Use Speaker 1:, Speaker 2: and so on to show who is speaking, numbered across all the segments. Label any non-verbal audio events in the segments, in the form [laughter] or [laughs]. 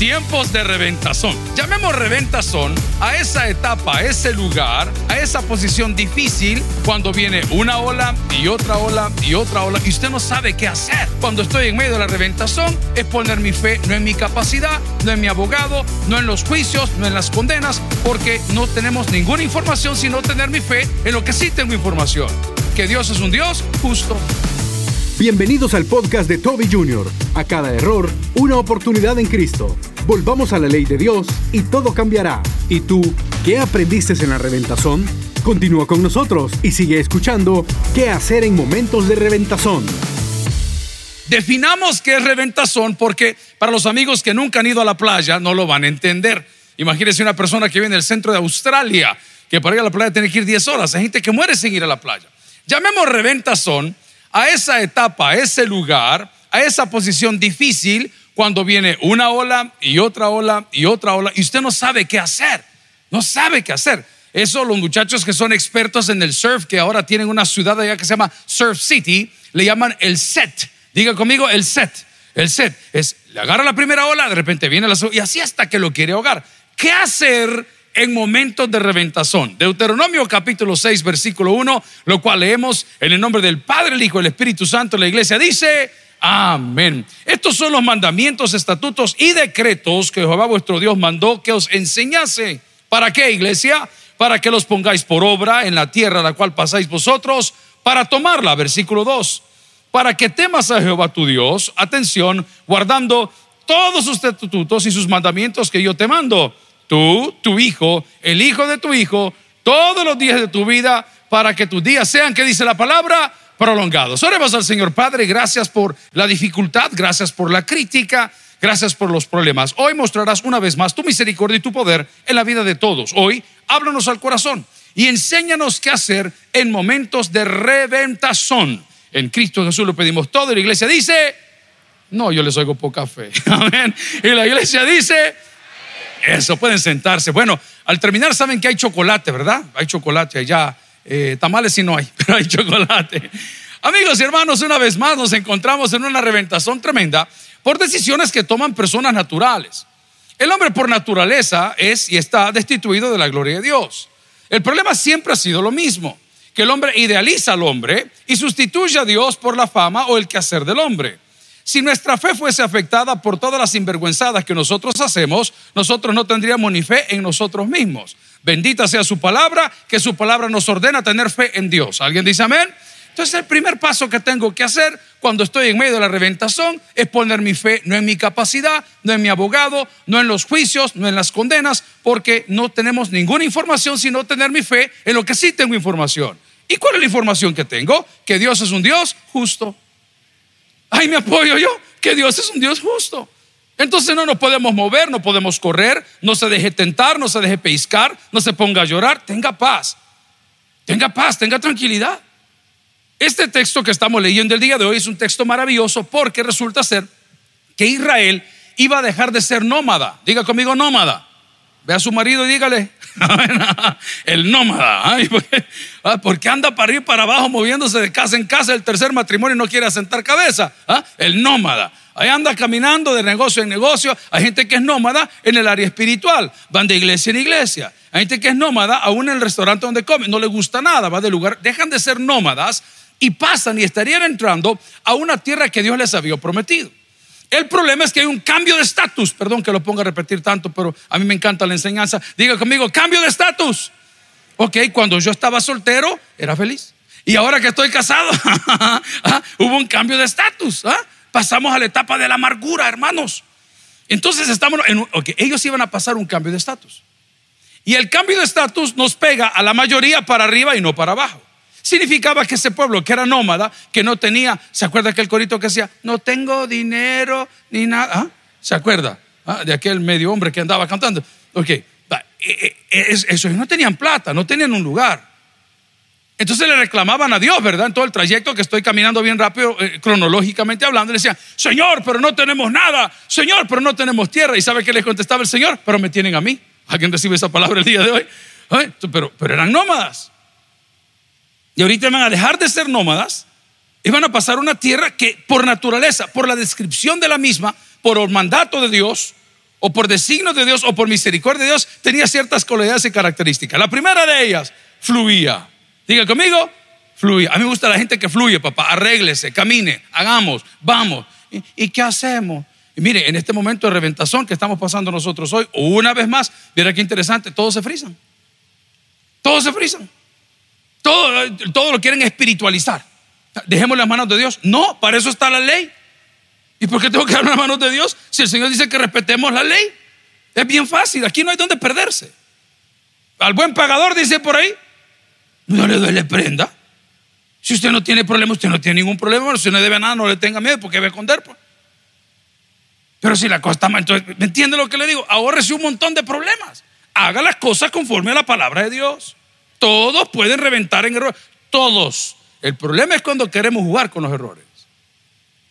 Speaker 1: Tiempos de reventazón. Llamemos reventazón a esa etapa, a ese lugar, a esa posición difícil cuando viene una ola y otra ola y otra ola y usted no sabe qué hacer. Cuando estoy en medio de la reventazón es poner mi fe no en mi capacidad, no en mi abogado, no en los juicios, no en las condenas, porque no tenemos ninguna información sino tener mi fe en lo que sí tengo información. Que Dios es un Dios justo.
Speaker 2: Bienvenidos al podcast de Toby Jr. A cada error, una oportunidad en Cristo. Volvamos a la ley de Dios y todo cambiará. ¿Y tú, qué aprendiste en la reventazón? Continúa con nosotros y sigue escuchando qué hacer en momentos de reventazón.
Speaker 1: Definamos qué es reventazón porque para los amigos que nunca han ido a la playa no lo van a entender. Imagínense una persona que viene del centro de Australia, que para ir a la playa tiene que ir 10 horas. Hay gente que muere sin ir a la playa. Llamemos reventazón a esa etapa, a ese lugar, a esa posición difícil cuando viene una ola y otra ola y otra ola y usted no sabe qué hacer, no sabe qué hacer. Eso los muchachos que son expertos en el surf, que ahora tienen una ciudad allá que se llama Surf City, le llaman el set. Diga conmigo, el set. El set es, le agarra la primera ola, de repente viene la segunda, y así hasta que lo quiere ahogar. ¿Qué hacer en momentos de reventazón. Deuteronomio capítulo 6, versículo 1, lo cual leemos en el nombre del Padre, el Hijo el Espíritu Santo. La iglesia dice, amén. Estos son los mandamientos, estatutos y decretos que Jehová vuestro Dios mandó que os enseñase. ¿Para qué, iglesia? Para que los pongáis por obra en la tierra a la cual pasáis vosotros, para tomarla, versículo 2. Para que temas a Jehová tu Dios, atención, guardando todos sus estatutos y sus mandamientos que yo te mando tú, tu hijo, el hijo de tu hijo, todos los días de tu vida, para que tus días sean, que dice la palabra, prolongados. Oremos al Señor Padre, gracias por la dificultad, gracias por la crítica, gracias por los problemas. Hoy mostrarás una vez más tu misericordia y tu poder en la vida de todos. Hoy háblanos al corazón y enséñanos qué hacer en momentos de reventazón. En Cristo Jesús lo pedimos todo y la iglesia dice, no, yo les oigo poca fe. [laughs] Amén. Y la iglesia dice, eso, pueden sentarse. Bueno, al terminar saben que hay chocolate, ¿verdad? Hay chocolate allá. Eh, tamales si no hay, [laughs] pero hay chocolate. Amigos y hermanos, una vez más nos encontramos en una reventazón tremenda por decisiones que toman personas naturales. El hombre por naturaleza es y está destituido de la gloria de Dios. El problema siempre ha sido lo mismo, que el hombre idealiza al hombre y sustituye a Dios por la fama o el quehacer del hombre. Si nuestra fe fuese afectada por todas las sinvergüenzadas que nosotros hacemos, nosotros no tendríamos ni fe en nosotros mismos. Bendita sea su palabra, que su palabra nos ordena tener fe en Dios. ¿Alguien dice amén? Entonces el primer paso que tengo que hacer cuando estoy en medio de la reventazón es poner mi fe no en mi capacidad, no en mi abogado, no en los juicios, no en las condenas, porque no tenemos ninguna información sino tener mi fe en lo que sí tengo información. ¿Y cuál es la información que tengo? Que Dios es un Dios justo. Ahí me apoyo yo, que Dios es un Dios justo. Entonces no nos podemos mover, no podemos correr, no se deje tentar, no se deje pescar, no se ponga a llorar, tenga paz. Tenga paz, tenga tranquilidad. Este texto que estamos leyendo el día de hoy es un texto maravilloso porque resulta ser que Israel iba a dejar de ser nómada. Diga conmigo nómada. Ve a su marido y dígale, [laughs] el nómada. Ah, porque anda para arriba y para abajo moviéndose de casa en casa. El tercer matrimonio no quiere asentar cabeza. ¿ah? El nómada. Ahí anda caminando de negocio en negocio. Hay gente que es nómada en el área espiritual. Van de iglesia en iglesia. Hay gente que es nómada aún en el restaurante donde come. No le gusta nada. Va de lugar. Dejan de ser nómadas y pasan y estarían entrando a una tierra que Dios les había prometido. El problema es que hay un cambio de estatus. Perdón que lo ponga a repetir tanto, pero a mí me encanta la enseñanza. Diga conmigo, cambio de estatus. Ok, cuando yo estaba soltero, era feliz. Y ahora que estoy casado, [laughs] ah, hubo un cambio de estatus. ¿ah? Pasamos a la etapa de la amargura, hermanos. Entonces estamos, en, ok, ellos iban a pasar un cambio de estatus. Y el cambio de estatus nos pega a la mayoría para arriba y no para abajo. Significaba que ese pueblo que era nómada, que no tenía, ¿se acuerda aquel corito que decía, no tengo dinero ni nada? ¿Ah? ¿Se acuerda? ¿Ah? De aquel medio hombre que andaba cantando. Ok, eh, eh, esos no tenían plata, no tenían un lugar. Entonces le reclamaban a Dios, ¿verdad? En todo el trayecto que estoy caminando bien rápido, eh, cronológicamente hablando, le decían, Señor, pero no tenemos nada, Señor, pero no tenemos tierra. ¿Y sabe qué les contestaba el Señor? Pero me tienen a mí. ¿Alguien recibe esa palabra el día de hoy? Pero, pero eran nómadas. Y ahorita van a dejar de ser nómadas y van a pasar una tierra que por naturaleza, por la descripción de la misma, por mandato de Dios, o por designo de Dios, o por misericordia de Dios, tenía ciertas cualidades y características. La primera de ellas, fluía. Diga conmigo, fluía. A mí me gusta la gente que fluye, papá. Arréglese, camine, hagamos, vamos. ¿Y, y qué hacemos? Y mire, en este momento de reventazón que estamos pasando nosotros hoy, una vez más, mira qué interesante, todos se frisan. Todos se frisan. Todo, todo lo quieren espiritualizar. Dejemos las manos de Dios. No, para eso está la ley. ¿Y por qué tengo que dar las manos de Dios si el Señor dice que respetemos la ley? Es bien fácil, aquí no hay donde perderse. Al buen pagador dice por ahí, no le duele prenda. Si usted no tiene problema, usted no tiene ningún problema. Si no debe nada, no le tenga miedo porque debe esconder. Pues. Pero si la cosa está mal, entonces, ¿me entiende lo que le digo? Ahorrese un montón de problemas. Haga las cosas conforme a la palabra de Dios. Todos pueden reventar en errores. Todos. El problema es cuando queremos jugar con los errores.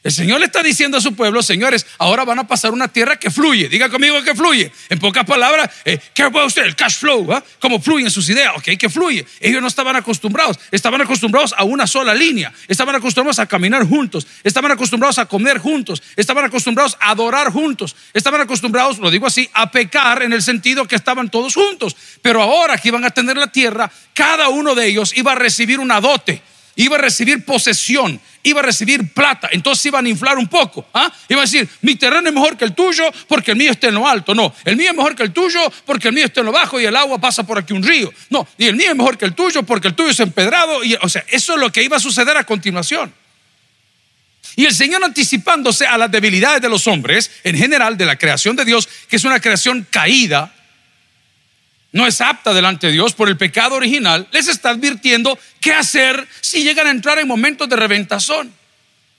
Speaker 1: El Señor le está diciendo a su pueblo, señores, ahora van a pasar una tierra que fluye. Diga conmigo que fluye. En pocas palabras, eh, ¿qué va usted? El cash flow, ¿ah? ¿Cómo fluyen sus ideas? Ok, que fluye. Ellos no estaban acostumbrados. Estaban acostumbrados a una sola línea. Estaban acostumbrados a caminar juntos. Estaban acostumbrados a comer juntos. Estaban acostumbrados a adorar juntos. Estaban acostumbrados, lo digo así, a pecar en el sentido que estaban todos juntos. Pero ahora que iban a tener la tierra, cada uno de ellos iba a recibir una dote iba a recibir posesión, iba a recibir plata, entonces iban a inflar un poco. ¿ah? Iba a decir, mi terreno es mejor que el tuyo porque el mío está en lo alto. No, el mío es mejor que el tuyo porque el mío está en lo bajo y el agua pasa por aquí un río. No, y el mío es mejor que el tuyo porque el tuyo es empedrado. Y, o sea, eso es lo que iba a suceder a continuación. Y el Señor anticipándose a las debilidades de los hombres, en general de la creación de Dios, que es una creación caída, no es apta delante de Dios por el pecado original, les está advirtiendo qué hacer si llegan a entrar en momentos de reventazón.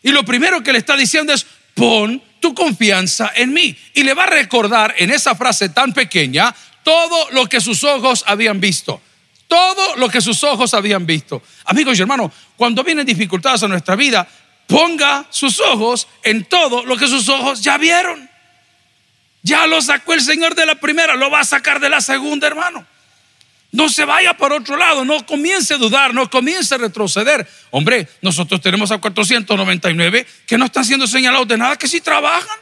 Speaker 1: Y lo primero que le está diciendo es, pon tu confianza en mí. Y le va a recordar en esa frase tan pequeña todo lo que sus ojos habían visto. Todo lo que sus ojos habían visto. Amigos y hermanos, cuando vienen dificultades a nuestra vida, ponga sus ojos en todo lo que sus ojos ya vieron. Ya lo sacó el Señor de la primera, lo va a sacar de la segunda, hermano. No se vaya por otro lado, no comience a dudar, no comience a retroceder. Hombre, nosotros tenemos a 499 que no están siendo señalados de nada, que sí trabajan,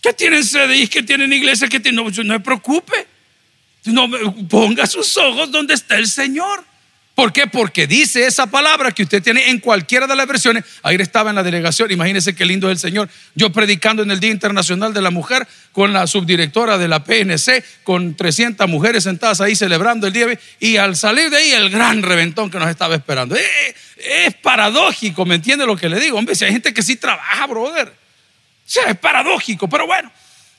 Speaker 1: que tienen CDI, que tienen iglesia, que tienen, no, no se preocupe. No, ponga sus ojos donde está el Señor. ¿Por qué? Porque dice esa palabra que usted tiene en cualquiera de las versiones. Ayer estaba en la delegación, imagínese qué lindo es el Señor. Yo predicando en el Día Internacional de la Mujer con la subdirectora de la PNC, con 300 mujeres sentadas ahí celebrando el día. Y al salir de ahí, el gran reventón que nos estaba esperando. Eh, es paradójico, ¿me entiende lo que le digo? Hombre, si hay gente que sí trabaja, brother. O sea, es paradójico, pero bueno.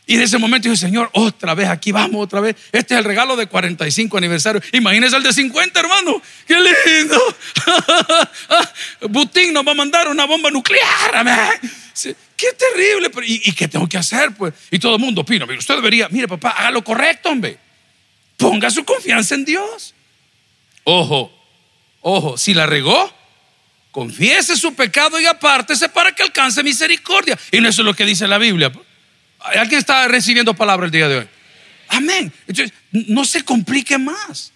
Speaker 1: Y en ese momento dije, Señor, otra vez, aquí vamos, otra vez. Este es el regalo de 45 aniversario. Imagínese el de 50, hermano. Qué lindo. [laughs] Butín nos va a mandar una bomba nuclear. Qué terrible. ¿Y, qué tengo que hacer? Pues? Y todo el mundo opina. Usted debería, mire, papá, haga lo correcto, hombre. Ponga su confianza en Dios. Ojo, ojo, si la regó, confiese su pecado y apártese para que alcance misericordia. Y no eso es lo que dice la Biblia. Pues. ¿Alguien está recibiendo palabra el día de hoy? Amén. No se complique más.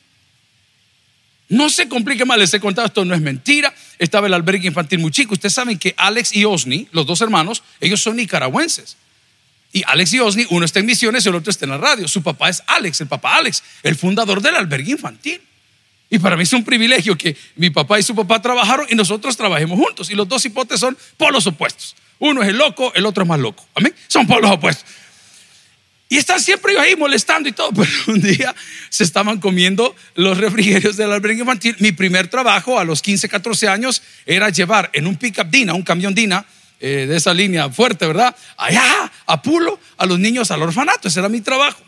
Speaker 1: No se complique más. Les he contado, esto no es mentira. Estaba el albergue infantil muy chico. Ustedes saben que Alex y Osni, los dos hermanos, ellos son nicaragüenses. Y Alex y Osni, uno está en misiones y el otro está en la radio. Su papá es Alex, el papá Alex, el fundador del albergue infantil. Y para mí es un privilegio que mi papá y su papá trabajaron y nosotros trabajemos juntos. Y los dos hipotes son polos opuestos. Uno es el loco, el otro es más loco. Amén. Son polos opuestos. Y están siempre ahí molestando y todo. [laughs] Pero un día se estaban comiendo los refrigerios del albergue infantil. Mi primer trabajo a los 15, 14 años era llevar en un pickup Dina, un camión Dina, eh, de esa línea fuerte, ¿verdad? Allá, a Pulo, a los niños al orfanato. Ese era mi trabajo.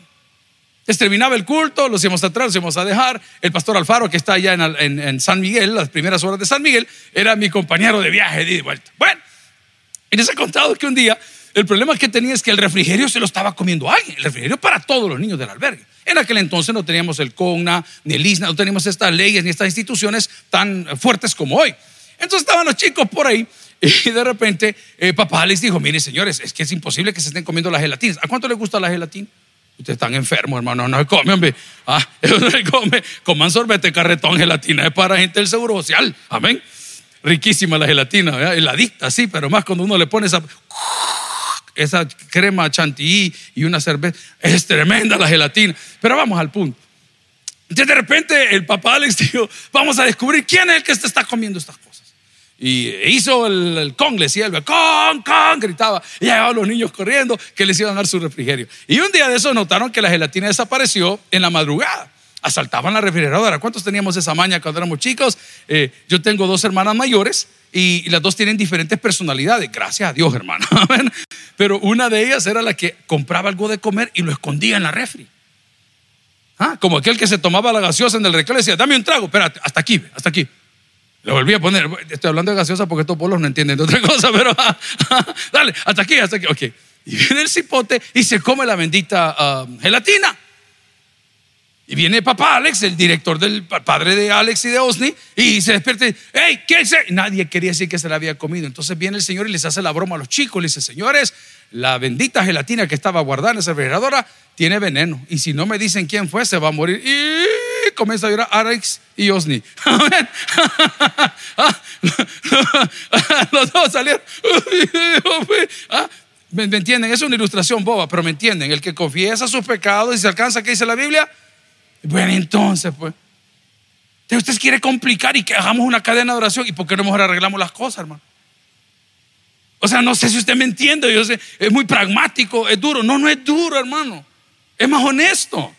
Speaker 1: terminaba el culto, los íbamos a traer, los íbamos a dejar. El pastor Alfaro, que está allá en, en, San Miguel, las primeras horas de San Miguel, era mi compañero de viaje de vuelta. Bueno, y les he contado que un día el problema que tenía es que el refrigerio se lo estaba comiendo alguien. El refrigerio para todos los niños del albergue. En aquel entonces no teníamos el CONA, ni el ISNA, no teníamos estas leyes ni estas instituciones tan fuertes como hoy. Entonces estaban los chicos por ahí [laughs] y de repente eh, papá les dijo, miren señores, es que es imposible que se estén comiendo las gelatinas. ¿A cuánto les gusta la gelatina? Ustedes están enfermos, hermano, no se. Ah, [laughs] no se. Coman sorbete, carretón, gelatina. Es para gente del seguro social. Amén riquísima la gelatina, heladita, sí, pero más cuando uno le pone esa... esa crema chantilly y una cerveza. Es tremenda la gelatina. Pero vamos al punto. Entonces de repente el papá Alex dijo, vamos a descubrir quién es el que se está comiendo estas cosas. Y hizo el, con, le decía el con, con, gritaba. Y llegaban los niños corriendo que les iban a dar su refrigerio. Y un día de eso notaron que la gelatina desapareció en la madrugada. Asaltaban la refrigeradora. ¿Cuántos teníamos esa maña cuando éramos chicos? Eh, yo tengo dos hermanas mayores y, las dos tienen diferentes personalidades. Gracias a Dios, hermano. [laughs] Pero una de ellas era la que compraba algo de comer y lo escondía en la refri. ¿Ah? Como aquel que se tomaba la gaseosa en el recreo y decía, dame un trago, espérate, hasta aquí, hasta aquí. Lo volví a poner. Estoy hablando de gaseosa porque estos pueblos no entienden de otra cosa, pero [laughs] dale, hasta aquí, hasta aquí. Ok. Y viene el cipote y se come la bendita ah, gelatina. Y viene papá Alex, el director del padre de Alex y de Osni, y se despierta y hey, ¿qué es? Nadie quería decir que se la había comido. Entonces viene el señor y les hace la broma a los chicos. Le dice, señores, la bendita gelatina que estaba guardada en esa refrigeradora tiene veneno. Y si no me dicen quién fue, se va a morir. Y comienza a llorar Alex y Osni. [laughs] [laughs] Los dos salieron. [laughs] Ah, ¿Me entienden? Es una ilustración boba, pero me entienden. El que confiesa sus pecados y se alcanza, ¿qué dice la Biblia? Bueno, entonces, pues. Usted quiere complicar y que hagamos una cadena de oración. ¿Y por qué no mejor arreglamos las cosas, hermano? O sea, no sé si usted me entiende. Yo sé, es muy pragmático, es duro. No, no es duro, hermano. Es más honesto.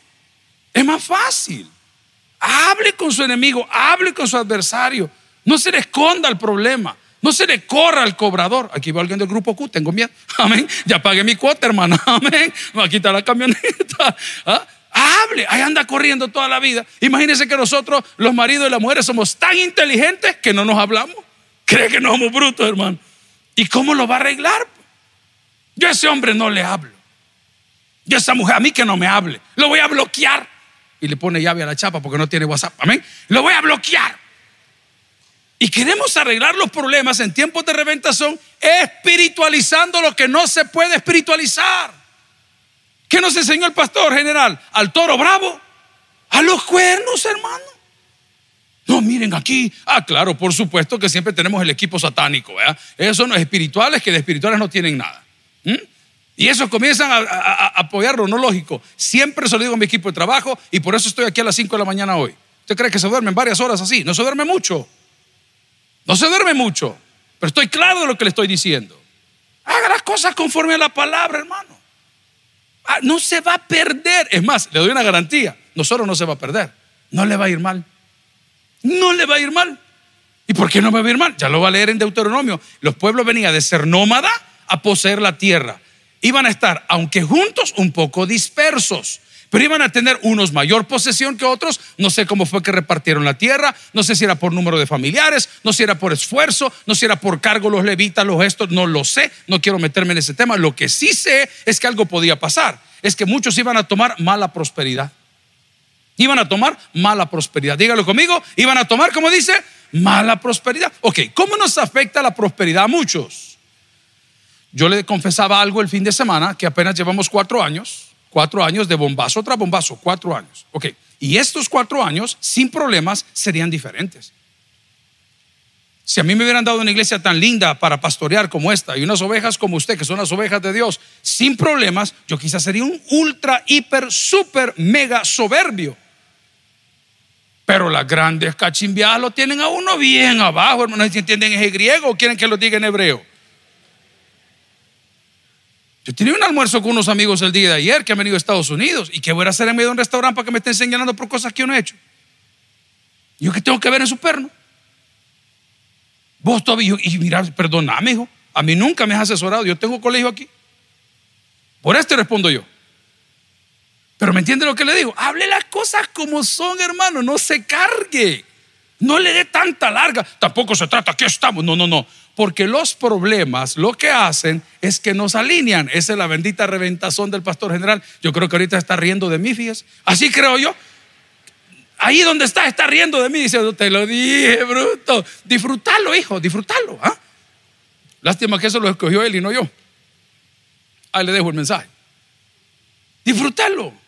Speaker 1: Es más fácil. Hable con su enemigo, hable con su adversario. No se le esconda el problema. No se le corra al cobrador. Aquí va alguien del grupo Q, tengo miedo. [laughs] Amén. Ya pagué mi cuota, hermano. [laughs] Amén. Me va a quitar la camioneta. [laughs] ¿Ah? Hable, ahí anda corriendo toda la vida. Imagínense que nosotros, los maridos y las mujeres, somos tan inteligentes que no nos hablamos. Cree que no somos brutos, hermano. ¿Y cómo lo va a arreglar? Yo a ese hombre no le hablo. Yo a esa mujer, a mí que no me hable. Lo voy a bloquear. Y le pone llave a la chapa porque no tiene WhatsApp. Amén. Lo voy a bloquear. Y queremos arreglar los problemas en tiempos de reventación espiritualizando lo que no se puede espiritualizar. ¿Qué nos enseñó el pastor general? Al toro bravo, a los cuernos, hermano. No, miren aquí. Ah, claro, por supuesto que siempre tenemos el equipo satánico. Esos son los espirituales que de espirituales no tienen nada. Y esos comienzan a, apoyarlo, no lógico. Siempre se lo digo a mi equipo de trabajo y por eso estoy aquí a las 5 de la mañana hoy. ¿Usted cree que se duermen varias horas así? No se duerme mucho. No se duerme mucho. Pero estoy claro de lo que le estoy diciendo. Haga las cosas conforme a la palabra, hermano. Ah, no se va a perder. Es más, le doy una garantía. No solo no se va a perder, no le va a ir mal. No le va a ir mal. ¿Y por qué no me va a ir mal? Ya lo va a leer en Deuteronomio. Los pueblos venían de ser nómada a poseer la tierra. Iban a estar, aunque juntos, un poco dispersos pero iban a tener unos mayor posesión que otros. No sé cómo fue que repartieron la tierra, no sé si era por número de familiares, no sé si era por esfuerzo, no sé si era por cargo los levitas, los gestos, no lo sé, no quiero meterme en ese tema. Lo que sí sé es que algo podía pasar, es que muchos iban a tomar mala prosperidad. Iban a tomar mala prosperidad. Dígalo conmigo, iban a tomar, como dice, mala prosperidad. Ok, ¿cómo nos afecta la prosperidad a muchos? Yo le confesaba algo el fin de semana, que apenas llevamos cuatro años Cuatro años de bombazo tras bombazo, cuatro años. Ok, y estos cuatro años, sin problemas, serían diferentes. Si a mí me hubieran dado una iglesia tan linda para pastorear como esta y unas ovejas como usted, que son las ovejas de Dios, sin problemas, yo quizás sería un ultra, hiper, super, mega soberbio. Pero las grandes cachimbiadas lo tienen a uno bien abajo, hermanos. Si entienden ese griego o quieren que lo diga en hebreo. Yo tenía un almuerzo con unos amigos el día de ayer que han venido a Estados Unidos. ¿Y qué voy a hacer en medio de un restaurante para que me estén señalando por cosas que yo no he hecho? ¿Yo qué tengo que ver en su perno? Vos todavía, y mira, perdóname, hijo, a mí nunca me has asesorado, yo tengo colegio aquí. Por esto respondo yo. Pero ¿me entiende lo que le digo? Hable las cosas como son, hermano, no se cargue. No le dé tanta larga. Tampoco se trata, aquí estamos. No, no, no. Porque los problemas lo que hacen es que nos alinean. Esa es la bendita reventazón del pastor general. Yo creo que ahorita está riendo de mí, fíjese. Así creo yo. Ahí donde está, está riendo de mí. Dice, te lo dije, bruto. Disfrútalo, hijo, disfrútalo. ¿ah? Lástima que eso lo escogió él y no yo. Ahí le dejo el mensaje. Disfrútalo.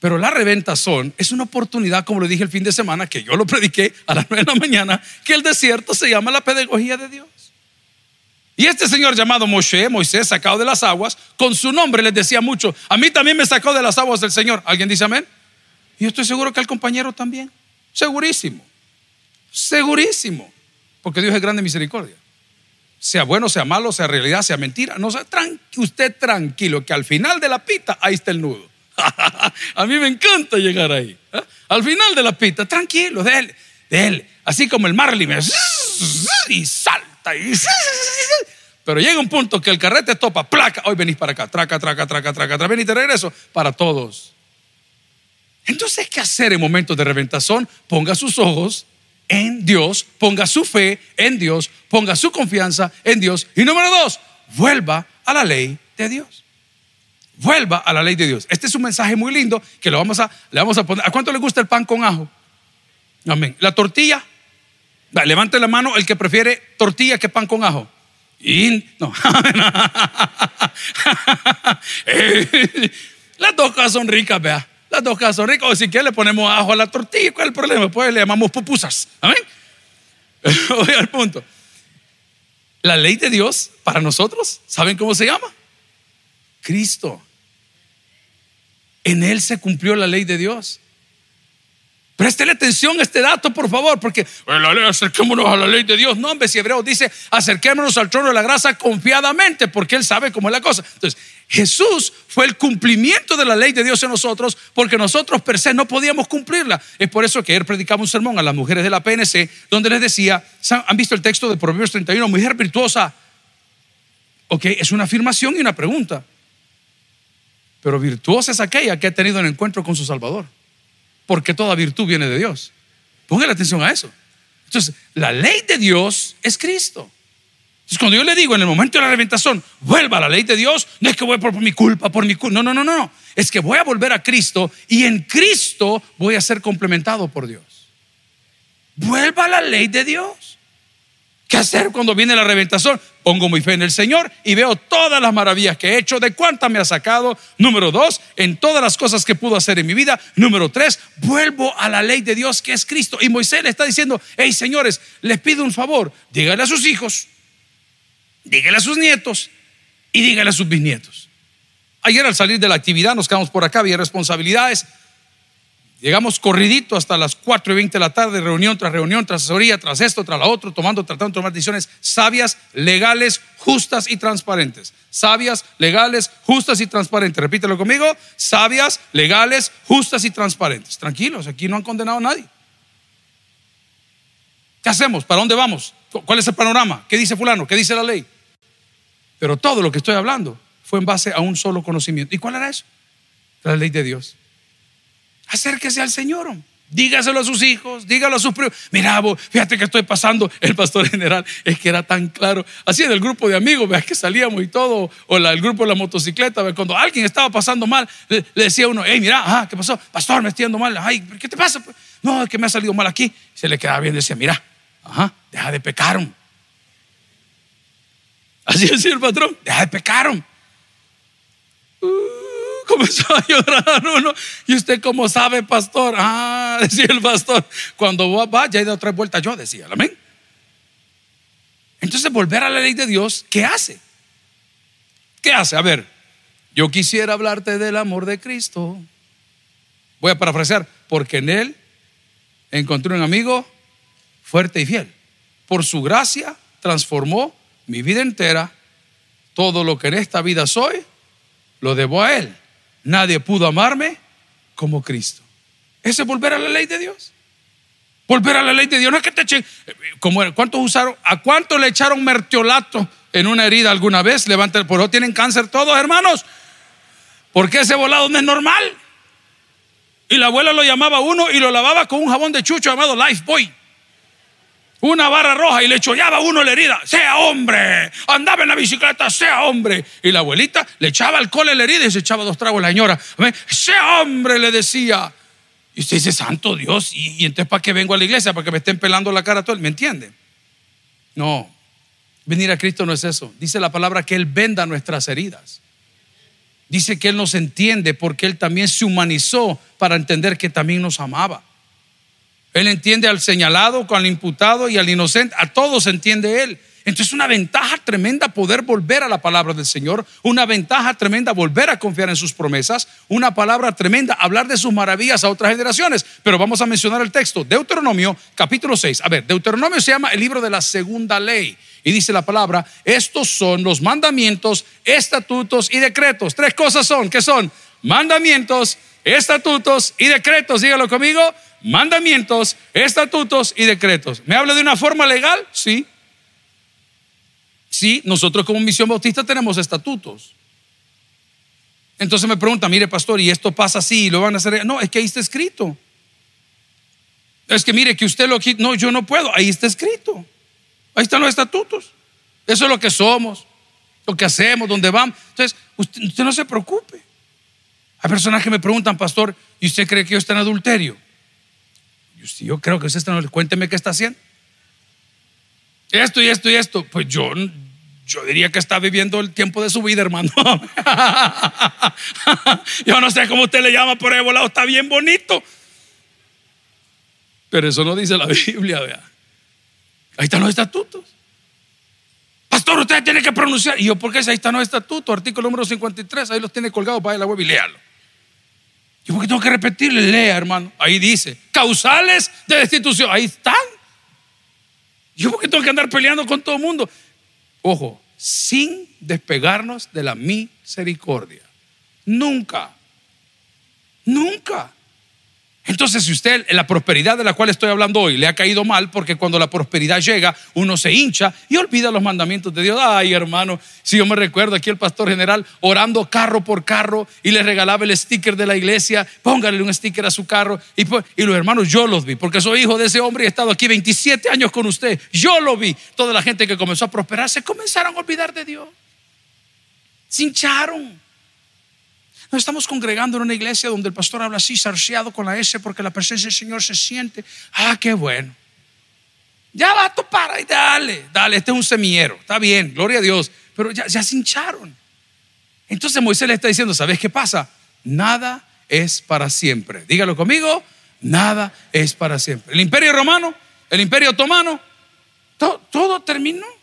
Speaker 1: Pero la reventazón es una oportunidad, como lo dije el fin de semana, que yo lo prediqué a las nueve de la mañana, que el desierto se llama la pedagogía de Dios. Y este señor llamado Moshe, Moisés, sacado de las aguas, con su nombre les decía mucho, a mí también me sacó de las aguas del Señor. ¿Alguien dice amén? Y yo estoy seguro que al compañero también. Segurísimo. Segurísimo. Porque Dios es grande misericordia. Sea bueno, sea malo, sea realidad, sea mentira. No sea usted tranquilo, que al final de la pita ahí está el nudo. [laughs] a mí me encanta llegar ahí. ¿eh? Al final de la pita, tranquilo, de él, de él. Así como el Marley y salta pero llega un punto que el carrete topa, placa, hoy venís para acá, traca, traca, traca, traca, traca, ven y te regreso para todos. Entonces, ¿qué hacer en momentos de reventazón? Ponga sus ojos en Dios, ponga su fe en Dios, ponga su confianza en Dios. Y número dos, vuelva a la ley de Dios. Vuelva a la ley de Dios. Este es un mensaje muy lindo que lo vamos a, le vamos a poner. ¿A cuánto le gusta el pan con ajo? Amén. La tortilla. Levante la mano el que prefiere tortilla que pan con ajo. Y no. [laughs] Las dos cosas son ricas, vea. Las dos cosas son ricas. O si quiere le ponemos ajo a la tortilla. ¿Cuál es el problema? Pues le llamamos pupusas. Amén. [laughs] Voy al punto. La ley de Dios para nosotros, ¿saben cómo se llama? Cristo. En Él se cumplió la ley de Dios. Préstele atención a este dato, por favor, porque la ley, acerquémonos a la ley de Dios. No, hombre, si Hebreo dice, acerquémonos al trono de la gracia confiadamente, porque Él sabe cómo es la cosa. Entonces, Jesús fue el cumplimiento de la ley de Dios en nosotros, porque nosotros per se no podíamos cumplirla. Es por eso que ayer predicaba un sermón a las mujeres de la PNC, donde les decía, ¿han visto el texto de Proverbios 31? Mujer virtuosa. Ok, es una afirmación y una pregunta. Pero virtuosa es aquella que ha tenido un encuentro con su Salvador porque toda virtud viene de Dios. Póngale atención a eso. Entonces, la ley de Dios es Cristo. Entonces, cuando yo le digo en el momento de la reventación, vuelva a la ley de Dios, no es que voy por, por mi culpa, por mi culpa. No, no, no, no. Es que voy a volver a Cristo y en Cristo voy a ser complementado por Dios. Vuelva a la ley de Dios. ¿Qué hacer cuando viene la reventación? Pongo mi fe en el Señor y veo todas las maravillas que he hecho, de cuánta me ha sacado. Número dos, en todas las cosas que pudo hacer en mi vida. Número tres, vuelvo a la ley de Dios que es Cristo. Y Moisés le está diciendo, hey señores, les pido un favor, dígale a sus hijos, dígale a sus nietos y dígale a sus bisnietos. Ayer al salir de la actividad nos quedamos por acá, había responsabilidades. Llegamos corridito hasta las 4 y 20 de la tarde, reunión tras reunión, tras asesoría, tras esto, tras la otro, tomando, tratando de tomar decisiones sabias, legales, justas y transparentes. Sabias, legales, justas y transparentes. Repítelo conmigo, sabias, legales, justas y transparentes. Tranquilos, aquí no han condenado a nadie. ¿Qué hacemos? ¿Para dónde vamos? ¿Cuál es el panorama? ¿Qué dice fulano? ¿Qué dice la ley? Pero todo lo que estoy hablando fue en base a un solo conocimiento. ¿Y cuál era eso? La ley de Dios. Acérquese al Señor. Dígaselo a sus hijos, dígalo a sus primos. Mira, vos, fíjate que estoy pasando. El pastor general es que era tan claro. Así en el grupo de amigos, veas que salíamos y todo, o el grupo de la motocicleta, cuando alguien estaba pasando mal, le, decía uno, hey, mira, ¿qué pasó? Pastor, me estoy yendo mal. Ay, ¿qué te pasa? No, es que me ha salido mal aquí. Se le quedaba bien, decía, mira, ajá, deja de pecar. Así decía el patrón, deja de pecar. Uh, comenzó a llorar uno. ¿Y usted cómo sabe, pastor? Ah, [laughs] decía el pastor. Cuando vaya y de otra vuelta yo decía, amén. Entonces, volver a la ley de Dios, ¿qué hace? ¿Qué hace? A ver, yo quisiera hablarte del amor de Cristo. Voy a parafrasear, porque en Él encontré un amigo fuerte y fiel. Por su gracia transformó mi vida entera. Todo lo que en esta vida soy, lo debo a Él nadie pudo amarme como Cristo. Ese es volver a la ley de Dios. Volver a la ley de Dios. No es que te echen. ¿Cuántos usaron? ¿A cuántos le echaron mertiolato en una herida alguna vez? Levanten, por eso tienen cáncer todos, hermanos. Porque ese volado no es normal. Y la abuela lo llamaba uno y lo lavaba con un jabón de chucho llamado Life Boy una barra roja y le chollaba uno la herida. Sea hombre, andaba en la bicicleta, sea hombre. Y la abuelita le echaba alcohol en la herida y se echaba dos tragos la señora. Sea hombre, le decía. Y usted dice, Santo Dios, ¿y, entonces para qué vengo a la iglesia? ¿Para que me estén pelando la cara todo? ¿Me entiende? No, venir a Cristo no es eso. Dice la palabra que Él venda nuestras heridas. Dice que Él nos entiende porque Él también se humanizó para entender que también nos amaba. Él entiende al señalado, al imputado y al inocente. A todos entiende Él. Entonces, una ventaja tremenda poder volver a la palabra del Señor, una ventaja tremenda volver a confiar en sus promesas, una palabra tremenda hablar de sus maravillas a otras generaciones. Pero vamos a mencionar el texto, Deuteronomio capítulo 6. A ver, Deuteronomio se llama el libro de la segunda ley. Y dice la palabra, estos son los mandamientos, estatutos y decretos. Tres cosas son, ¿qué son? Mandamientos, estatutos y decretos. Dígalo conmigo, mandamientos, estatutos y decretos. ¿Me habla de una forma legal? Sí. Sí, nosotros como misión bautista tenemos estatutos. Entonces me pregunta, mire pastor, ¿y esto pasa así y lo van a hacer? No, es que ahí está escrito. Es que mire que usted lo quita. No, yo no puedo. Ahí está escrito. Ahí están los estatutos. Eso es lo que somos, lo que hacemos, dónde vamos. Entonces, usted, usted no se preocupe. Hay personas que me preguntan, pastor, ¿y usted cree que yo está en adulterio? Yo creo que usted está en adulterio. Cuénteme qué está haciendo. Esto y esto y esto. Pues yo, yo diría que está viviendo el tiempo de su vida, hermano. [laughs] yo no sé cómo usted le llama, por ahí volado está bien bonito. Pero eso no dice la Biblia, vea. Ahí están los estatutos. Pastor, usted tiene que pronunciar. Y yo, ¿por qué? Ahí están los estatutos, artículo número 53, ahí los tiene colgados ir a la web y léalo. Yo, ¿por qué tengo que repetirle? Lea, hermano. Ahí dice, causales de destitución. Ahí están. Yo, ¿por qué tengo que andar peleando con todo el mundo? Ojo, sin despegarnos de la misericordia. Nunca. Nunca. Entonces, si usted la prosperidad de la cual estoy hablando hoy le ha caído mal, porque cuando la prosperidad llega, uno se hincha y olvida los mandamientos de Dios. Ay, hermano, si yo me recuerdo aquí el pastor general orando carro por carro y le regalaba el sticker de la iglesia, póngale un sticker a su carro. Y, y los hermanos, yo los vi, porque soy hijo de ese hombre y he estado aquí 27 años con usted. Yo lo vi. Toda la gente que comenzó a prosperar se comenzaron a olvidar de Dios. Se hincharon. Nos estamos congregando en una iglesia donde el pastor habla así, sarciado con la S, porque la presencia del Señor se siente. Ah, qué bueno. Ya va, tú para y dale, dale, este es un semillero. Está bien, gloria a Dios. Pero ya, ya se hincharon. Entonces Moisés le está diciendo, ¿sabes qué pasa? Nada es para siempre. Dígalo conmigo, nada es para siempre. El imperio romano, el imperio otomano, todo terminó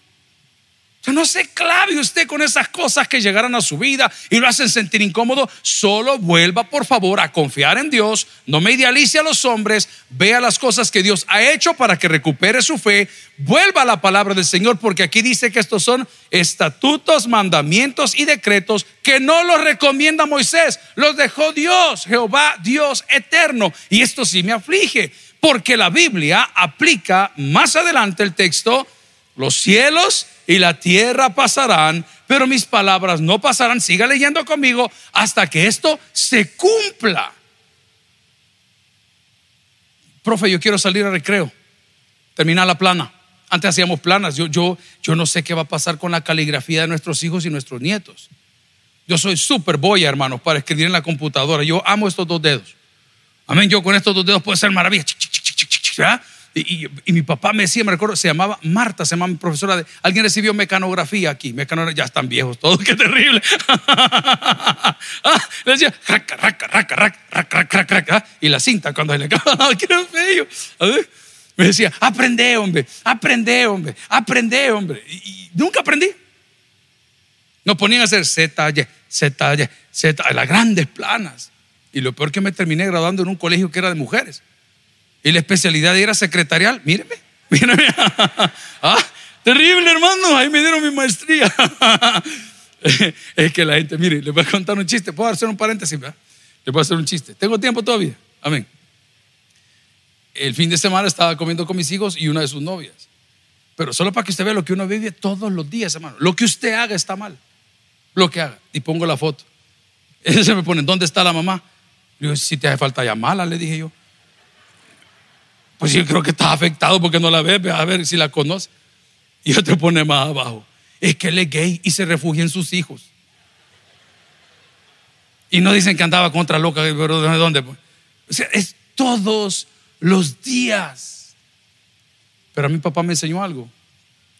Speaker 1: no se clave usted con esas cosas que llegaran a su vida y lo hacen sentir incómodo. Solo vuelva, por favor, a confiar en Dios. No me idealice a los hombres. Vea las cosas que Dios ha hecho para que recupere su fe. Vuelva a la palabra del Señor, porque aquí dice que estos son estatutos, mandamientos y decretos que no los recomienda Moisés. Los dejó Dios, Jehová, Dios eterno. Y esto sí me aflige, porque la Biblia aplica más adelante el texto los cielos y la tierra pasarán, pero mis palabras no pasarán. Siga leyendo conmigo hasta que esto se cumpla. Profe, yo quiero salir a recreo, terminar la plana. Antes hacíamos planas. Yo, yo, yo no sé qué va a pasar con la caligrafía de nuestros hijos y nuestros nietos. Yo soy súper boya, hermanos, para escribir en la computadora. Yo amo estos dos dedos. Amén. Yo con estos dos dedos puedo hacer maravillas. Y, mi papá me decía, me recuerdo, se llamaba Marta, se llamaba profesora de. Alguien recibió mecanografía aquí. Mecanografía, ya están viejos todos, [laughs] qué terrible. [laughs] le decía, raca, raca, raca, raca, raca, raca, Y la cinta cuando le [laughs] qué feo. Me decía, aprende, hombre, aprende, hombre, aprende, hombre. Y, nunca aprendí. Nos ponían a hacer Z, Y, Z, Y, Z, las grandes planas. Y lo peor que me terminé graduando en un colegio que era de mujeres. Y la especialidad era secretarial. Míreme, míreme. [laughs] ah, terrible, hermano. Ahí me dieron mi maestría. [laughs] es que la gente, mire, le voy a contar un chiste. ¿Puedo hacer un paréntesis? ¿verdad? Le puedo hacer un chiste. Tengo tiempo todavía. Amén. El fin de semana estaba comiendo con mis hijos y una de sus novias. Pero solo para que usted vea lo que uno vive todos los días, hermano. Lo que usted haga está mal. Lo que haga. Y pongo la foto. Ese [laughs] se me pone, ¿dónde está la mamá? Le digo, si te hace falta llamarla, le dije yo. Pues yo creo que está afectado porque no la ve, a ver si la conoce. Y otro pone más abajo. Es que él es gay y se refugia en sus hijos. Y no dicen que andaba contra loca, pero ¿de dónde? O sea, es todos los días. Pero a mi papá me enseñó algo.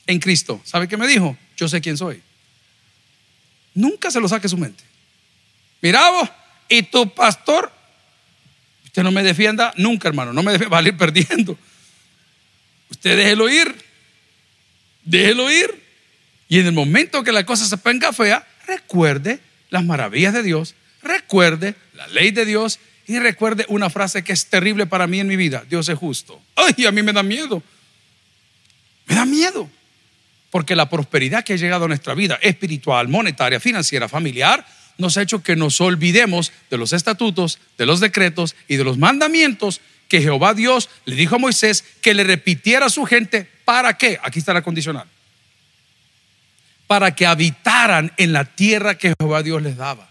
Speaker 1: En Cristo. ¿Sabe qué me dijo? Yo sé quién soy. Nunca se lo saque su mente. Mira vos, y tu pastor Usted no me defienda nunca, hermano. No me defienda, va a ir [laughs] perdiendo. Usted déjelo ir. Déjelo ir. Y en el momento que la cosa se ponga fea, recuerde las maravillas de Dios, recuerde la ley de Dios y recuerde una frase que es terrible para mí en mi vida. Dios es justo. Ay, a mí me da miedo. Me da miedo. Porque la prosperidad que ha llegado a nuestra vida espiritual, monetaria, financiera, familiar, nos ha hecho que nos olvidemos de los estatutos, de los decretos y de los mandamientos que Jehová Dios le dijo a Moisés que le repitiera a su gente. ¿Para qué? Aquí está la condicional. Para que habitaran en la tierra que Jehová Dios les daba.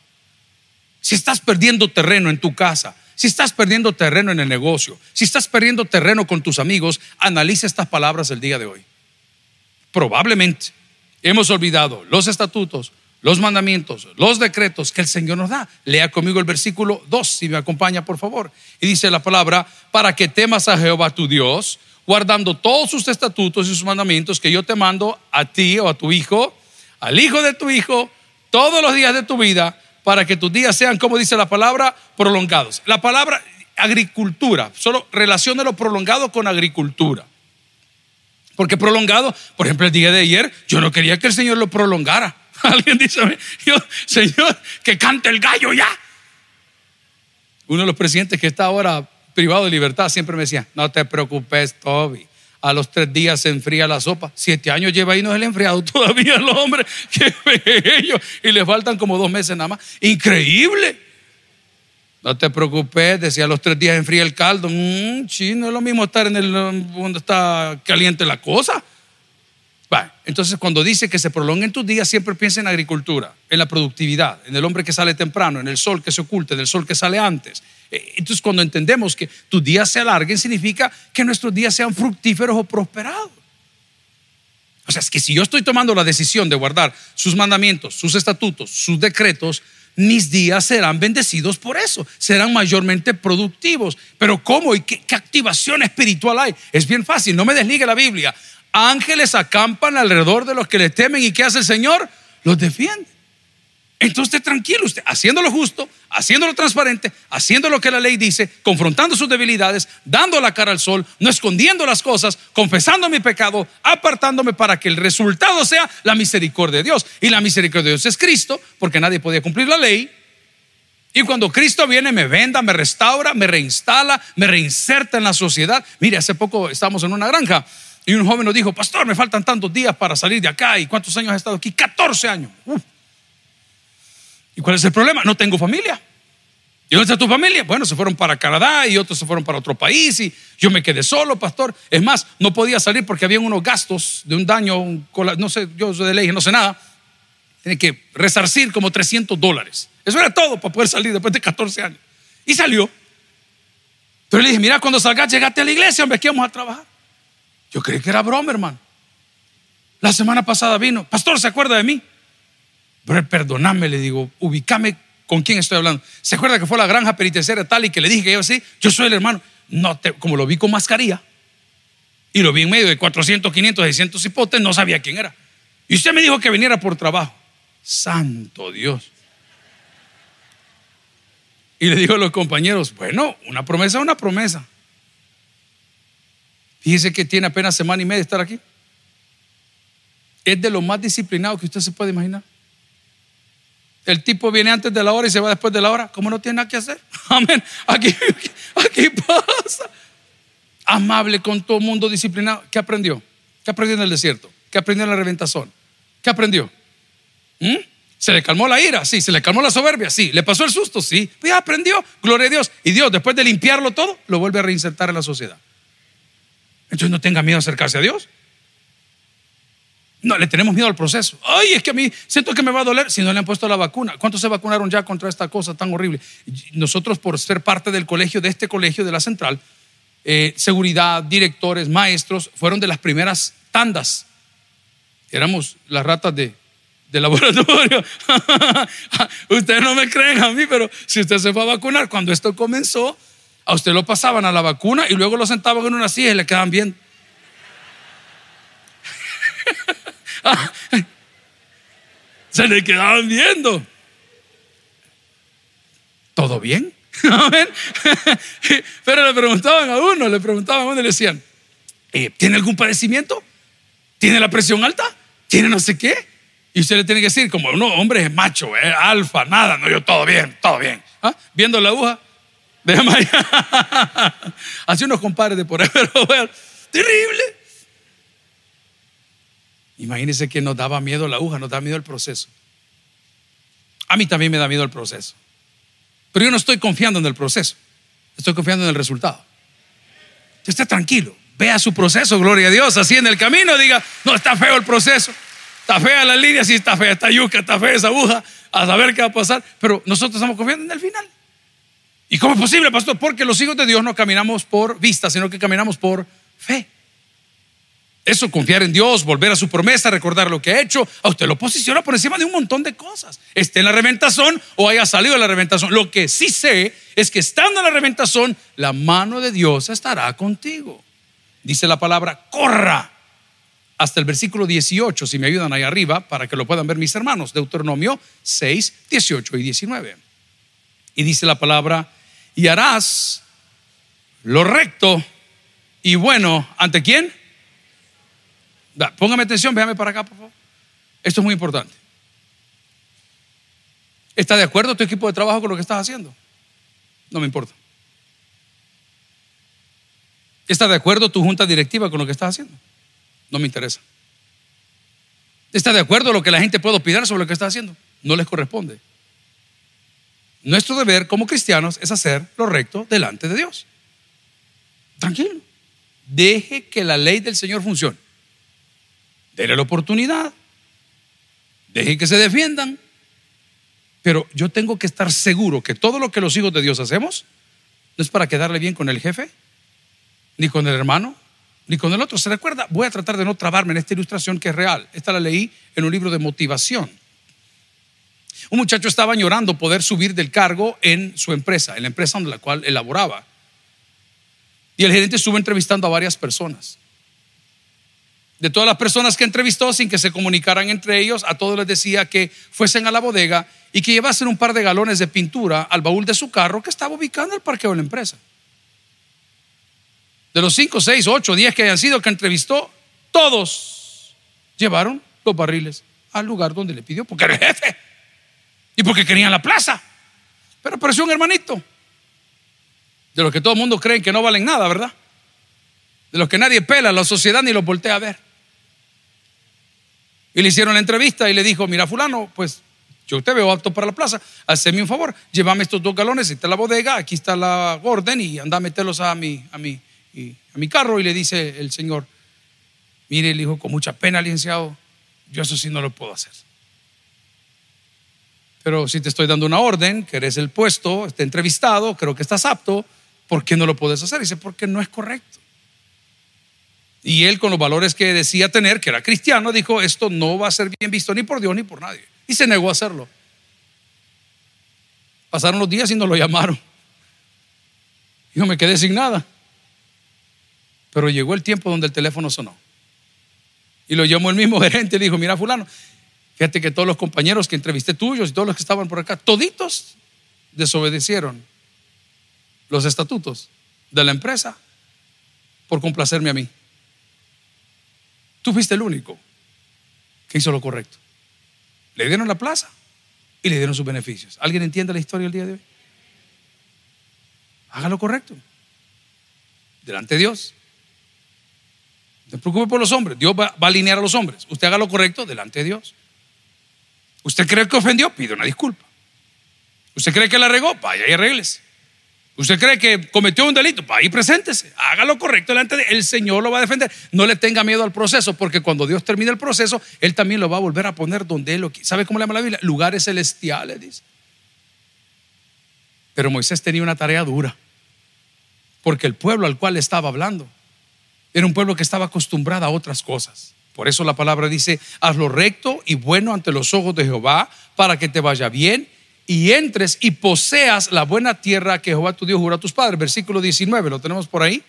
Speaker 1: Si estás perdiendo terreno en tu casa, si estás perdiendo terreno en el negocio, si estás perdiendo terreno con tus amigos, analiza estas palabras el día de hoy. Probablemente hemos olvidado los estatutos, los mandamientos, los decretos que el Señor nos da. Lea conmigo el versículo 2, si me acompaña, por favor. Y dice la palabra, para que temas a Jehová tu Dios, guardando todos sus estatutos y sus mandamientos que yo te mando a ti o a tu hijo, al hijo de tu hijo, todos los días de tu vida, para que tus días sean, como dice la palabra, prolongados. La palabra agricultura, solo relaciona lo prolongado con agricultura. Porque prolongado, por ejemplo, el día de ayer, yo no quería que el Señor lo prolongara. [laughs] Alguien dice, yo, Señor, que cante el gallo ya. Uno de los presidentes que está ahora privado de libertad siempre me decía, no te preocupes, Toby. A los tres días se enfría la sopa. Siete años lleva ahí, no es el enfriado [laughs] todavía el hombre. [laughs] Qué bello. Y le faltan como dos meses nada más. Increíble. No te preocupes, decía a los tres días enfría el caldo. Mmm, sí, no es lo mismo estar en el donde está caliente la cosa entonces cuando dice que se prolonguen tus días, siempre piensa en agricultura, en la productividad, en el hombre que sale temprano, en el sol que se oculte, en el sol que sale antes. Eh, entonces cuando entendemos que tus días se alarguen, significa que nuestros días sean fructíferos o prosperados. O sea, es que si yo estoy tomando la decisión de guardar sus mandamientos, sus estatutos, sus decretos, mis días serán bendecidos por eso, serán mayormente productivos. Pero ¿cómo y qué, qué, activación espiritual hay? Es bien fácil, no me desligue la Biblia ángeles acampan alrededor de los que le temen y ¿qué hace el Señor? Los defiende. Entonces tranquilo, usted haciendo lo justo, haciendo lo transparente, haciendo lo que la ley dice, confrontando sus debilidades, dando la cara al sol, no escondiendo las cosas, confesando mi pecado, apartándome para que el resultado sea la misericordia de Dios. Y la misericordia de Dios es Cristo, porque nadie podía cumplir la ley. Y cuando Cristo viene, me venda, me restaura, me reinstala, me reinserta en la sociedad. Mire, hace poco estábamos en una granja y un joven nos dijo, pastor, me faltan tantos días para salir de acá. ¿Y cuántos años ha estado aquí? 14 años. ¿Y cuál es el problema? No tengo familia. ¿Y dónde está tu familia? Bueno, se fueron para Canadá y otros se fueron para otro país y yo me quedé solo, pastor. Es más, no podía salir porque había unos gastos de un daño, no sé, yo soy de ley, no sé nada. Tiene que resarcir como 300 dólares. Eso era todo para poder salir después de 14 años. Y salió. Pero le dije, mira, cuando salgas, llegate a la iglesia, hombre, que vamos a trabajar. Yo creí que era broma, hermano. La semana pasada vino, pastor, ¿se acuerda de mí? Pero perdóname, le digo, ubícame con quién estoy hablando. ¿Se acuerda que fue la granja penitenciaria tal y que le dije que yo sí? Yo soy el hermano. No, como lo vi con mascarilla y lo vi en medio de 400, 500, 600 hipotes, no sabía quién era. Y usted me dijo que viniera por trabajo. Santo Dios. Y le digo a los compañeros, bueno, una promesa es una promesa. Fíjese que tiene apenas semana y media de estar aquí. Es de lo más disciplinado que usted se puede imaginar. El tipo viene antes de la hora y se va después de la hora. ¿Cómo no tiene nada que hacer? [laughs] Amén. Aquí, aquí pasa. Amable con todo mundo disciplinado. ¿Qué aprendió? ¿Qué aprendió en el desierto? ¿Qué aprendió en la reventazón? ¿Qué aprendió? ¿Mm? ¿Se le calmó la ira? Sí. ¿Se le calmó la soberbia? Sí. ¿Le pasó el susto? Sí. Pues ya aprendió. Gloria a Dios. Y Dios, después de limpiarlo todo, lo vuelve a reinsertar en la sociedad. Entonces no tenga miedo a acercarse a Dios. No, le tenemos miedo al proceso. Ay, es que a mí siento que me va a doler si no le han puesto la vacuna. ¿Cuántos se vacunaron ya contra esta cosa tan horrible? Nosotros, por ser parte del colegio, de este colegio de la central, eh, seguridad, directores, maestros, fueron de las primeras tandas. Éramos las ratas de, de laboratorio. [laughs] Ustedes no me creen a mí, pero si usted se fue a vacunar, cuando esto comenzó, a usted lo pasaban a la vacuna y luego lo sentaban en una silla y le quedaban viendo. [laughs] Se le quedaban viendo. ¿Todo bien? [laughs] [laughs] Pero le preguntaban a uno, le preguntaban a uno y le decían, eh, ¿tiene algún padecimiento? ¿Tiene la presión alta? ¿Tiene no sé qué? Y usted le tiene que decir, como no, hombre es macho, eh, alfa, nada, no, yo todo bien, todo bien. ¿Ah? Viendo la aguja, déjame ahí. [laughs] Así unos compadres de por ahí, [laughs] pero terrible. Imagínense que nos daba miedo la aguja, nos da miedo el proceso. A mí también me da miedo el proceso. Pero yo no estoy confiando en el proceso, estoy confiando en el resultado. Usted está tranquilo, vea su proceso, gloria a Dios, así en el camino diga, no, está feo el proceso, está fea la línea, sí está fea, está yuca, está fea esa aguja, a saber qué va a pasar, pero nosotros estamos confiando en el final. ¿Y cómo es posible, pastor? Porque los hijos de Dios no caminamos por vista, sino que caminamos por fe. Eso, confiar en Dios, volver a su promesa, recordar lo que ha hecho, a usted lo posiciona por encima de un montón de cosas. Esté en la reventazón o haya salido de la reventazón. Lo que sí sé es que estando en la reventazón, la mano de Dios estará contigo. Dice la palabra, corra. Hasta el versículo 18, si me ayudan ahí arriba, para que lo puedan ver mis hermanos. Deuteronomio 6, 18 y 19. Y dice la palabra, y harás lo recto y bueno, ¿ante quién? Póngame atención, véame para acá, por favor. Esto es muy importante. ¿Está de acuerdo tu equipo de trabajo con lo que estás haciendo? No me importa. ¿Está de acuerdo tu junta directiva con lo que estás haciendo? No me interesa. ¿Está de acuerdo lo que la gente puede opinar sobre lo que estás haciendo? No les corresponde. Nuestro deber como cristianos es hacer lo recto delante de Dios. Tranquilo. Deje que la ley del Señor funcione. Dele la oportunidad. Deje que se defiendan. Pero yo tengo que estar seguro que todo lo que los hijos de Dios hacemos no es para quedarle bien con el jefe, ni con el hermano, ni con el otro. ¿Se recuerda? Voy a tratar de no trabarme en esta ilustración que es real. Esta la leí en un libro de motivación. Un muchacho estaba llorando poder subir del cargo en su empresa, en la empresa en la cual elaboraba. Y el gerente estuvo entrevistando a varias personas de todas las personas que entrevistó sin que se comunicaran entre ellos, a todos les decía que fuesen a la bodega y que llevasen un par de galones de pintura al baúl de su carro que estaba ubicado en el parqueo de la empresa. De los 5, 6, 8, 10 que hayan sido que entrevistó, todos llevaron los barriles al lugar donde le pidió, porque el jefe y porque querían la plaza. Pero apareció un hermanito, de los que todo el mundo cree que no valen nada, ¿verdad? De los que nadie pela, la sociedad ni los voltea a ver. Y le hicieron la entrevista y le dijo, mira fulano, pues yo te veo apto para la plaza, hazme un favor, llévame estos dos galones, está la bodega, aquí está la orden y anda a meterlos a mi, a mi, a mi carro. Y le dice el señor, mire, le dijo, con mucha pena, licenciado, yo eso sí no lo puedo hacer. Pero si te estoy dando una orden, que eres el puesto, está entrevistado, creo que estás apto, ¿por qué no lo puedes hacer? Dice, porque no es correcto. Y él con los valores que decía tener, que era cristiano, dijo, esto no va a ser bien visto ni por Dios ni por nadie. Y se negó a hacerlo. Pasaron los días y no lo llamaron. Yo me quedé sin nada. Pero llegó el tiempo donde el teléfono sonó. Y lo llamó el mismo [laughs] gerente y dijo, mira fulano, fíjate que todos los compañeros que entrevisté tuyos y todos los que estaban por acá, toditos desobedecieron los estatutos de la empresa por complacerme a mí. Tú fuiste el único que hizo lo correcto. Le dieron la plaza y le dieron sus beneficios. ¿Alguien entiende la historia del día de hoy? Haga lo correcto. Delante de Dios. No se preocupe por los hombres. Dios va, a alinear a los hombres. Usted haga lo correcto delante de Dios. ¿Usted cree que ofendió? Pide una disculpa. ¿Usted cree que la regó? Vaya y arréglese. ¿Usted cree que cometió un delito? Ahí preséntese, haga lo correcto delante de El Señor lo va a defender. No le tenga miedo al proceso, porque cuando Dios termine el proceso, Él también lo va a volver a poner donde Él lo quiere. ¿Sabe cómo le llama la Biblia? Lugares celestiales, dice. Pero Moisés tenía una tarea dura, porque el pueblo al cual estaba hablando era un pueblo que estaba acostumbrado a otras cosas. Por eso la palabra dice, haz lo recto y bueno ante los ojos de Jehová, para que te vaya bien y entres y poseas la buena tierra que Jehová tu Dios juró a tus padres. Versículo 19, lo tenemos por ahí.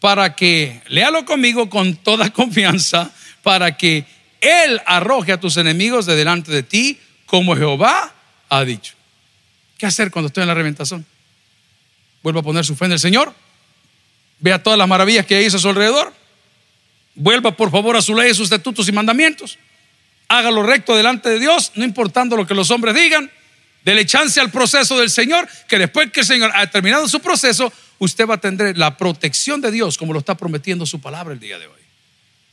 Speaker 1: Para que, léalo conmigo con toda [laughs] confianza, para que Él arroje a tus enemigos de delante de ti, como Jehová ha dicho. ¿Qué hacer cuando estoy en la reventación? Vuelvo a poner su fe en el Señor. Vea todas las maravillas que hizo a su alrededor. Vuelva por favor a su ley, sus estatutos y mandamientos. Haga lo recto delante de Dios, no importando lo que los hombres digan. Dele chance al proceso del Señor, que después que el Señor ha terminado su proceso, usted va a tener la protección de Dios, como lo está prometiendo su palabra el día de hoy.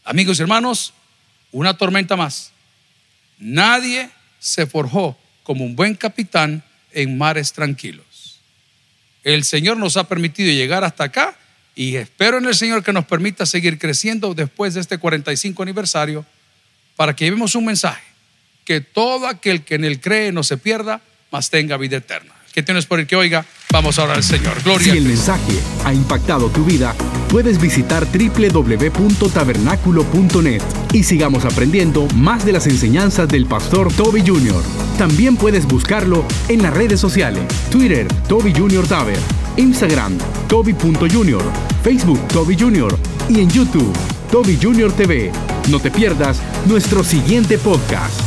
Speaker 1: Amigos y hermanos, una tormenta más. Nadie se forjó como un buen capitán en mares tranquilos. El Señor nos ha permitido llegar hasta acá y espero en el Señor que nos permita seguir creciendo después de este 45 aniversario para que llevemos un mensaje, que todo aquel que en él cree no se pierda, mas tenga vida eterna. Que tienes por el que oiga, vamos a orar al Señor. Gloria.
Speaker 2: Si el mensaje ha impactado tu vida, puedes visitar www.tabernaculo.net y sigamos aprendiendo más de las enseñanzas del pastor Toby Jr. También puedes buscarlo en las redes sociales, Twitter, Toby Jr. Taber, Instagram, Toby.Jr., Facebook, Toby Jr. y en YouTube, Toby Jr. TV. No te pierdas nuestro siguiente podcast.